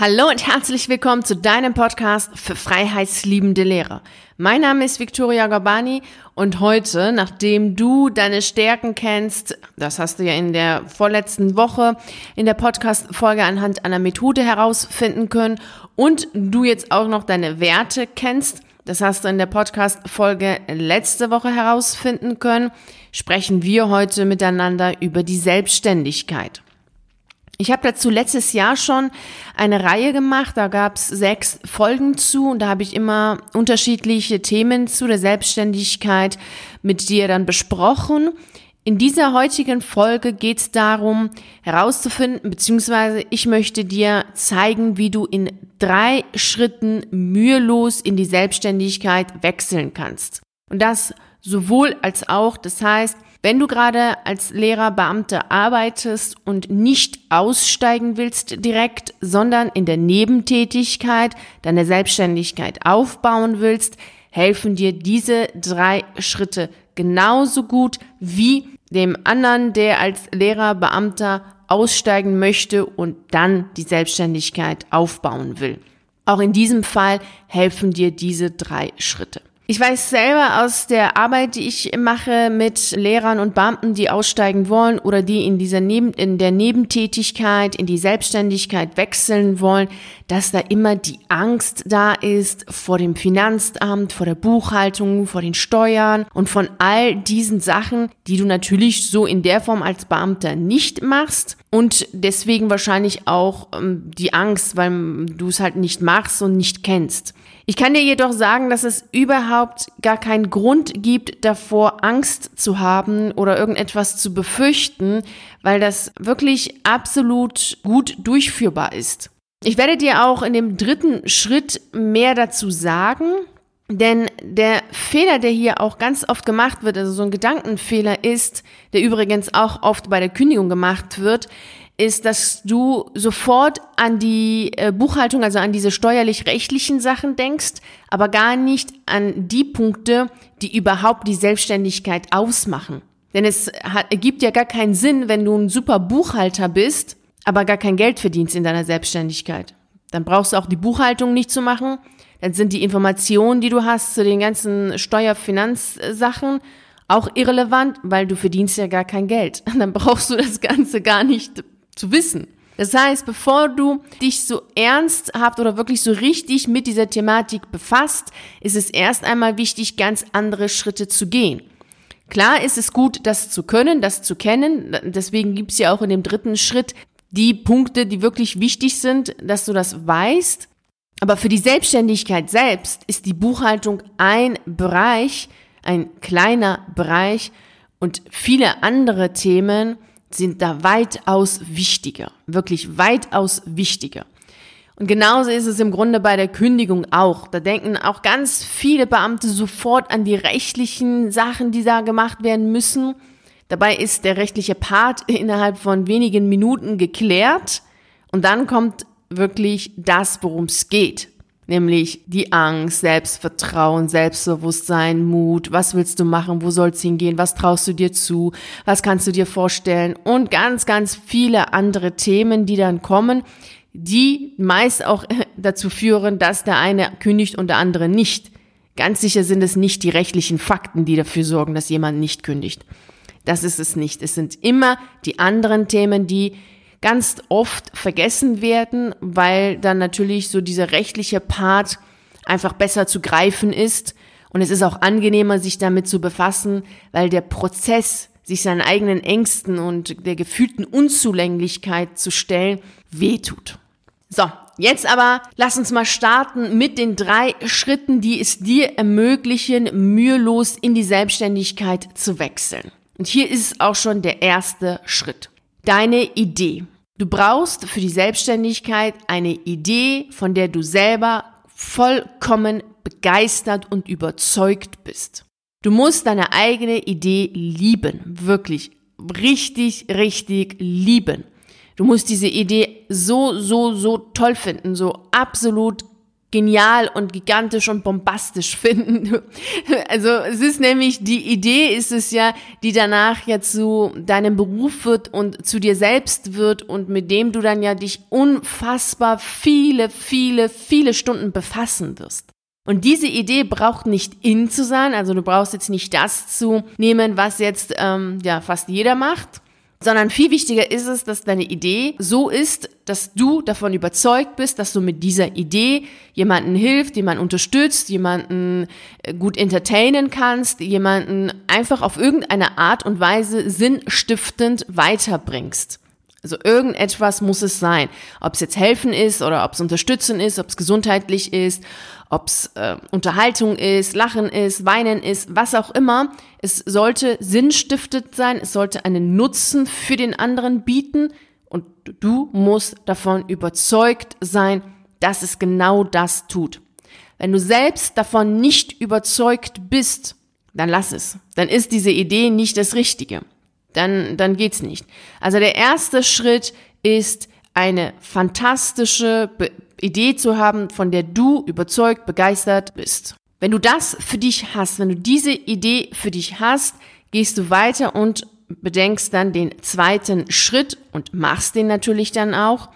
Hallo und herzlich willkommen zu deinem Podcast für freiheitsliebende Lehrer. Mein Name ist Victoria Gorbani und heute, nachdem du deine Stärken kennst, das hast du ja in der vorletzten Woche in der Podcast-Folge anhand einer Methode herausfinden können und du jetzt auch noch deine Werte kennst, das hast du in der Podcast-Folge letzte Woche herausfinden können, sprechen wir heute miteinander über die Selbstständigkeit. Ich habe dazu letztes Jahr schon eine Reihe gemacht, da gab es sechs Folgen zu und da habe ich immer unterschiedliche Themen zu der Selbstständigkeit mit dir dann besprochen. In dieser heutigen Folge geht es darum herauszufinden, beziehungsweise ich möchte dir zeigen, wie du in drei Schritten mühelos in die Selbstständigkeit wechseln kannst. Und das sowohl als auch, das heißt, wenn du gerade als Lehrer, Beamter arbeitest und nicht aussteigen willst direkt, sondern in der Nebentätigkeit deine Selbstständigkeit aufbauen willst, helfen dir diese drei Schritte genauso gut wie dem anderen, der als Lehrer, Beamter aussteigen möchte und dann die Selbstständigkeit aufbauen will. Auch in diesem Fall helfen dir diese drei Schritte. Ich weiß selber aus der Arbeit, die ich mache mit Lehrern und Beamten, die aussteigen wollen oder die in dieser Neben, in der Nebentätigkeit, in die Selbstständigkeit wechseln wollen, dass da immer die Angst da ist vor dem Finanzamt, vor der Buchhaltung, vor den Steuern und von all diesen Sachen, die du natürlich so in der Form als Beamter nicht machst und deswegen wahrscheinlich auch ähm, die Angst, weil du es halt nicht machst und nicht kennst. Ich kann dir jedoch sagen, dass es überhaupt gar keinen Grund gibt, davor Angst zu haben oder irgendetwas zu befürchten, weil das wirklich absolut gut durchführbar ist. Ich werde dir auch in dem dritten Schritt mehr dazu sagen, denn der Fehler, der hier auch ganz oft gemacht wird, also so ein Gedankenfehler ist, der übrigens auch oft bei der Kündigung gemacht wird, ist, dass du sofort an die äh, Buchhaltung, also an diese steuerlich-rechtlichen Sachen denkst, aber gar nicht an die Punkte, die überhaupt die Selbstständigkeit ausmachen. Denn es hat, ergibt ja gar keinen Sinn, wenn du ein super Buchhalter bist, aber gar kein Geld verdienst in deiner Selbstständigkeit. Dann brauchst du auch die Buchhaltung nicht zu machen. Dann sind die Informationen, die du hast zu den ganzen Steuerfinanzsachen auch irrelevant, weil du verdienst ja gar kein Geld. Dann brauchst du das Ganze gar nicht zu wissen. Das heißt, bevor du dich so ernsthaft oder wirklich so richtig mit dieser Thematik befasst, ist es erst einmal wichtig, ganz andere Schritte zu gehen. Klar ist es gut, das zu können, das zu kennen. Deswegen gibt es ja auch in dem dritten Schritt die Punkte, die wirklich wichtig sind, dass du das weißt. Aber für die Selbstständigkeit selbst ist die Buchhaltung ein Bereich, ein kleiner Bereich und viele andere Themen, sind da weitaus wichtiger, wirklich weitaus wichtiger. Und genauso ist es im Grunde bei der Kündigung auch. Da denken auch ganz viele Beamte sofort an die rechtlichen Sachen, die da gemacht werden müssen. Dabei ist der rechtliche Part innerhalb von wenigen Minuten geklärt und dann kommt wirklich das, worum es geht nämlich die Angst, Selbstvertrauen, Selbstbewusstsein, Mut, was willst du machen, wo soll's hingehen, was traust du dir zu, was kannst du dir vorstellen und ganz, ganz viele andere Themen, die dann kommen, die meist auch dazu führen, dass der eine kündigt und der andere nicht. Ganz sicher sind es nicht die rechtlichen Fakten, die dafür sorgen, dass jemand nicht kündigt. Das ist es nicht. Es sind immer die anderen Themen, die ganz oft vergessen werden, weil dann natürlich so dieser rechtliche Part einfach besser zu greifen ist. Und es ist auch angenehmer, sich damit zu befassen, weil der Prozess, sich seinen eigenen Ängsten und der gefühlten Unzulänglichkeit zu stellen, wehtut. So, jetzt aber lass uns mal starten mit den drei Schritten, die es dir ermöglichen, mühelos in die Selbstständigkeit zu wechseln. Und hier ist auch schon der erste Schritt. Deine Idee. Du brauchst für die Selbstständigkeit eine Idee, von der du selber vollkommen begeistert und überzeugt bist. Du musst deine eigene Idee lieben, wirklich richtig, richtig lieben. Du musst diese Idee so, so, so toll finden, so absolut genial und gigantisch und bombastisch finden. Also es ist nämlich, die Idee ist es ja, die danach jetzt zu deinem Beruf wird und zu dir selbst wird und mit dem du dann ja dich unfassbar viele, viele, viele Stunden befassen wirst. Und diese Idee braucht nicht in zu sein, also du brauchst jetzt nicht das zu nehmen, was jetzt ähm, ja fast jeder macht, sondern viel wichtiger ist es, dass deine Idee so ist, dass du davon überzeugt bist, dass du mit dieser Idee jemanden hilft, jemanden unterstützt, jemanden äh, gut entertainen kannst, jemanden einfach auf irgendeine Art und Weise sinnstiftend weiterbringst. Also irgendetwas muss es sein. Ob es jetzt helfen ist oder ob es unterstützen ist, ob es gesundheitlich ist, ob es äh, Unterhaltung ist, Lachen ist, Weinen ist, was auch immer. Es sollte sinnstiftend sein, es sollte einen Nutzen für den anderen bieten und du musst davon überzeugt sein, dass es genau das tut. Wenn du selbst davon nicht überzeugt bist, dann lass es. Dann ist diese Idee nicht das Richtige dann, dann geht's nicht. Also der erste Schritt ist eine fantastische Idee zu haben, von der du überzeugt, begeistert bist. Wenn du das für dich hast, wenn du diese Idee für dich hast, gehst du weiter und bedenkst dann den zweiten Schritt und machst den natürlich dann auch,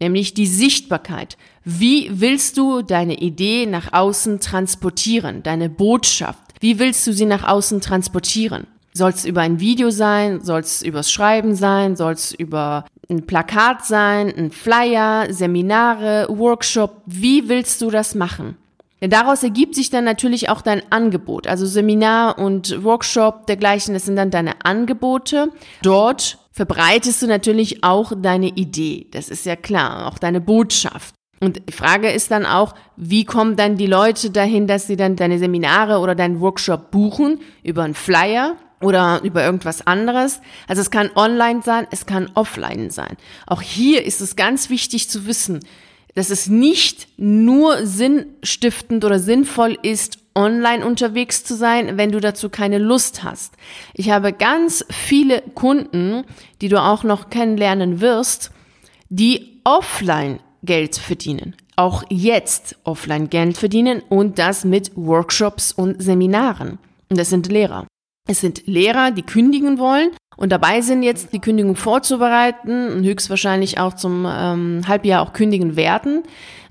nämlich die Sichtbarkeit. Wie willst du deine Idee nach außen transportieren, deine Botschaft? Wie willst du sie nach außen transportieren? Soll es über ein Video sein? Soll es übers Schreiben sein? Soll es über ein Plakat sein? Ein Flyer? Seminare? Workshop? Wie willst du das machen? Denn daraus ergibt sich dann natürlich auch dein Angebot. Also Seminar und Workshop dergleichen, das sind dann deine Angebote. Dort verbreitest du natürlich auch deine Idee. Das ist ja klar, auch deine Botschaft. Und die Frage ist dann auch, wie kommen dann die Leute dahin, dass sie dann deine Seminare oder deinen Workshop buchen? Über einen Flyer, oder über irgendwas anderes. Also es kann online sein, es kann offline sein. Auch hier ist es ganz wichtig zu wissen, dass es nicht nur sinnstiftend oder sinnvoll ist, online unterwegs zu sein, wenn du dazu keine Lust hast. Ich habe ganz viele Kunden, die du auch noch kennenlernen wirst, die offline Geld verdienen. Auch jetzt offline Geld verdienen und das mit Workshops und Seminaren. Und das sind Lehrer. Es sind Lehrer, die kündigen wollen und dabei sind jetzt die Kündigung vorzubereiten und höchstwahrscheinlich auch zum ähm, Halbjahr auch kündigen werden.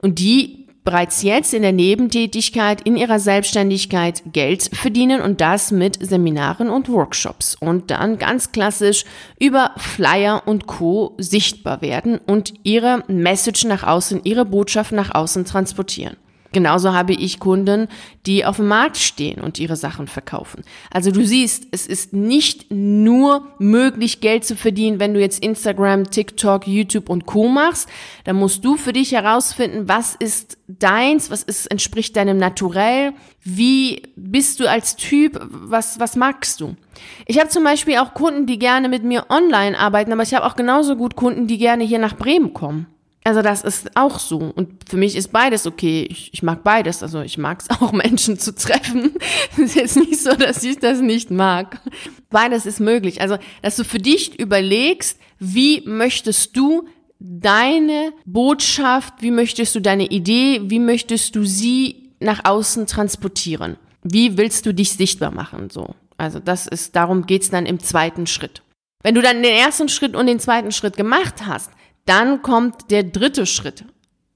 Und die bereits jetzt in der Nebentätigkeit in ihrer Selbstständigkeit Geld verdienen und das mit Seminaren und Workshops. Und dann ganz klassisch über Flyer und Co. sichtbar werden und ihre Message nach außen, ihre Botschaft nach außen transportieren. Genauso habe ich Kunden, die auf dem Markt stehen und ihre Sachen verkaufen. Also du siehst, es ist nicht nur möglich, Geld zu verdienen, wenn du jetzt Instagram, TikTok, YouTube und Co machst. Da musst du für dich herausfinden, was ist deins, was ist, entspricht deinem Naturell, wie bist du als Typ, was, was magst du? Ich habe zum Beispiel auch Kunden, die gerne mit mir online arbeiten, aber ich habe auch genauso gut Kunden, die gerne hier nach Bremen kommen. Also das ist auch so. Und für mich ist beides okay. Ich, ich mag beides. Also ich mag es auch, Menschen zu treffen. Es ist jetzt nicht so, dass ich das nicht mag. Beides ist möglich. Also, dass du für dich überlegst, wie möchtest du deine Botschaft, wie möchtest du deine Idee, wie möchtest du sie nach außen transportieren? Wie willst du dich sichtbar machen? So. Also das ist, darum geht's dann im zweiten Schritt. Wenn du dann den ersten Schritt und den zweiten Schritt gemacht hast, dann kommt der dritte Schritt.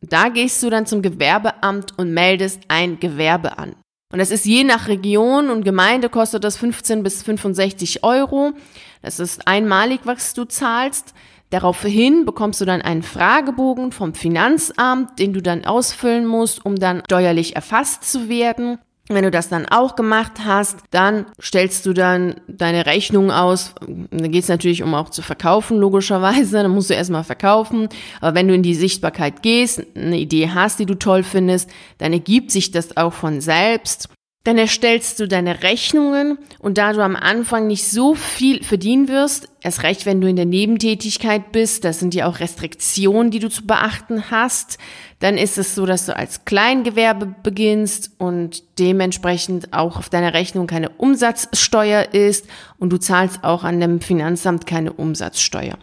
Da gehst du dann zum Gewerbeamt und meldest ein Gewerbe an. Und das ist je nach Region und Gemeinde kostet das 15 bis 65 Euro. Das ist einmalig, was du zahlst. Daraufhin bekommst du dann einen Fragebogen vom Finanzamt, den du dann ausfüllen musst, um dann steuerlich erfasst zu werden. Wenn du das dann auch gemacht hast, dann stellst du dann deine Rechnung aus. Da geht es natürlich um auch zu verkaufen, logischerweise. Dann musst du erstmal verkaufen. Aber wenn du in die Sichtbarkeit gehst, eine Idee hast, die du toll findest, dann ergibt sich das auch von selbst. Dann erstellst du deine Rechnungen und da du am Anfang nicht so viel verdienen wirst, erst recht, wenn du in der Nebentätigkeit bist, das sind ja auch Restriktionen, die du zu beachten hast, dann ist es so, dass du als Kleingewerbe beginnst und dementsprechend auch auf deiner Rechnung keine Umsatzsteuer ist und du zahlst auch an dem Finanzamt keine Umsatzsteuer.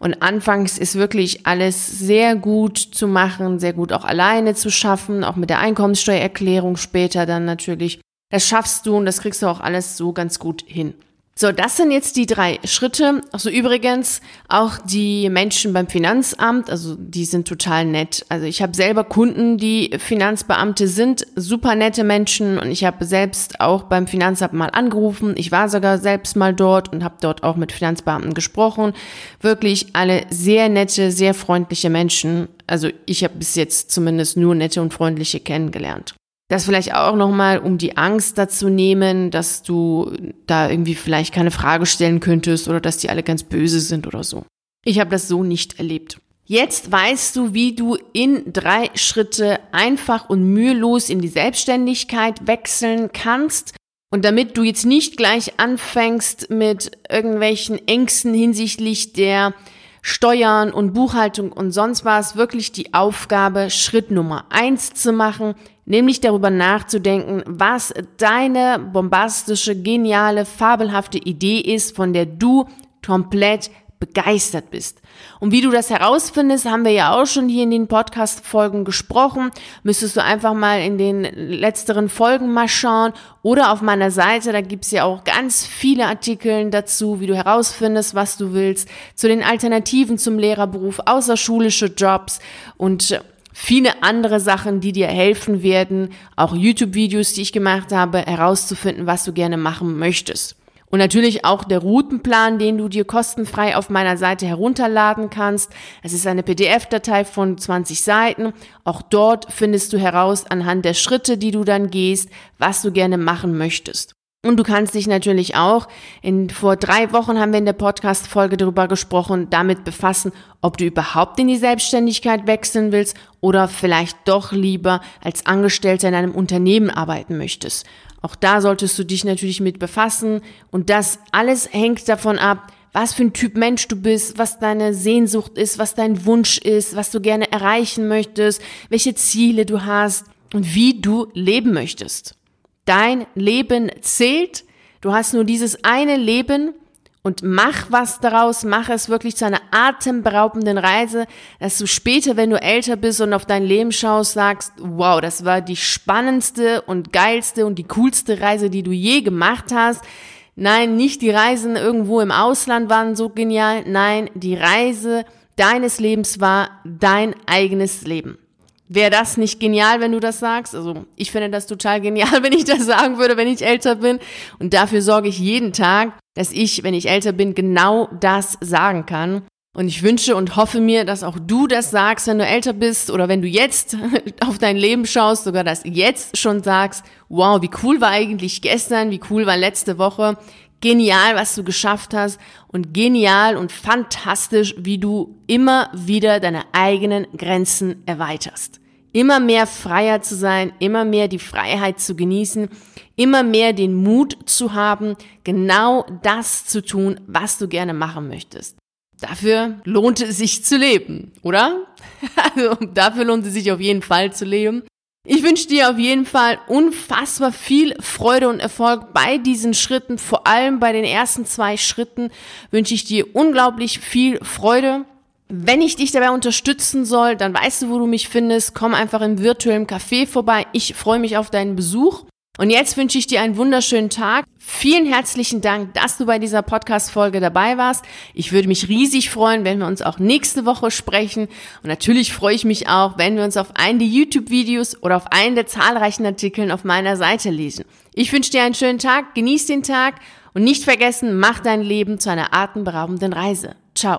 Und anfangs ist wirklich alles sehr gut zu machen, sehr gut auch alleine zu schaffen, auch mit der Einkommenssteuererklärung später dann natürlich. Das schaffst du und das kriegst du auch alles so ganz gut hin. So, das sind jetzt die drei Schritte. Also übrigens auch die Menschen beim Finanzamt, also die sind total nett. Also ich habe selber Kunden, die Finanzbeamte sind, super nette Menschen und ich habe selbst auch beim Finanzamt mal angerufen. Ich war sogar selbst mal dort und habe dort auch mit Finanzbeamten gesprochen. Wirklich alle sehr nette, sehr freundliche Menschen. Also ich habe bis jetzt zumindest nur nette und freundliche kennengelernt. Das vielleicht auch nochmal, um die Angst dazu nehmen, dass du da irgendwie vielleicht keine Frage stellen könntest oder dass die alle ganz böse sind oder so. Ich habe das so nicht erlebt. Jetzt weißt du, wie du in drei Schritte einfach und mühelos in die Selbstständigkeit wechseln kannst. Und damit du jetzt nicht gleich anfängst mit irgendwelchen Ängsten hinsichtlich der Steuern und Buchhaltung und sonst was, wirklich die Aufgabe, Schritt Nummer eins zu machen, nämlich darüber nachzudenken, was deine bombastische, geniale, fabelhafte Idee ist, von der du komplett begeistert bist. Und wie du das herausfindest, haben wir ja auch schon hier in den Podcast-Folgen gesprochen. Müsstest du einfach mal in den letzteren Folgen mal schauen oder auf meiner Seite, da gibt's ja auch ganz viele Artikel dazu, wie du herausfindest, was du willst, zu den Alternativen zum Lehrerberuf, außerschulische Jobs und viele andere Sachen, die dir helfen werden, auch YouTube-Videos, die ich gemacht habe, herauszufinden, was du gerne machen möchtest. Und natürlich auch der Routenplan, den du dir kostenfrei auf meiner Seite herunterladen kannst. Es ist eine PDF-Datei von 20 Seiten. Auch dort findest du heraus anhand der Schritte, die du dann gehst, was du gerne machen möchtest. Und du kannst dich natürlich auch, in, vor drei Wochen haben wir in der Podcast-Folge darüber gesprochen, damit befassen, ob du überhaupt in die Selbstständigkeit wechseln willst oder vielleicht doch lieber als Angestellter in einem Unternehmen arbeiten möchtest. Auch da solltest du dich natürlich mit befassen und das alles hängt davon ab, was für ein Typ Mensch du bist, was deine Sehnsucht ist, was dein Wunsch ist, was du gerne erreichen möchtest, welche Ziele du hast und wie du leben möchtest. Dein Leben zählt. Du hast nur dieses eine Leben und mach was daraus, mach es wirklich zu einer atemberaubenden Reise, dass du später, wenn du älter bist und auf dein Leben schaust, sagst, wow, das war die spannendste und geilste und die coolste Reise, die du je gemacht hast. Nein, nicht die Reisen irgendwo im Ausland waren so genial, nein, die Reise deines Lebens war dein eigenes Leben. Wäre das nicht genial, wenn du das sagst? Also ich finde das total genial, wenn ich das sagen würde, wenn ich älter bin. Und dafür sorge ich jeden Tag, dass ich, wenn ich älter bin, genau das sagen kann. Und ich wünsche und hoffe mir, dass auch du das sagst, wenn du älter bist oder wenn du jetzt auf dein Leben schaust, sogar das jetzt schon sagst, wow, wie cool war eigentlich gestern, wie cool war letzte Woche, genial, was du geschafft hast und genial und fantastisch, wie du immer wieder deine eigenen Grenzen erweiterst immer mehr freier zu sein, immer mehr die Freiheit zu genießen, immer mehr den Mut zu haben, genau das zu tun, was du gerne machen möchtest. Dafür lohnt es sich zu leben, oder? Also dafür lohnt es sich auf jeden Fall zu leben. Ich wünsche dir auf jeden Fall unfassbar viel Freude und Erfolg bei diesen Schritten. Vor allem bei den ersten zwei Schritten wünsche ich dir unglaublich viel Freude. Wenn ich dich dabei unterstützen soll, dann weißt du, wo du mich findest. Komm einfach im virtuellen Café vorbei. Ich freue mich auf deinen Besuch. Und jetzt wünsche ich dir einen wunderschönen Tag. Vielen herzlichen Dank, dass du bei dieser Podcast-Folge dabei warst. Ich würde mich riesig freuen, wenn wir uns auch nächste Woche sprechen. Und natürlich freue ich mich auch, wenn wir uns auf einen der YouTube-Videos oder auf einen der zahlreichen Artikeln auf meiner Seite lesen. Ich wünsche dir einen schönen Tag, genieß den Tag und nicht vergessen, mach dein Leben zu einer atemberaubenden Reise. Ciao.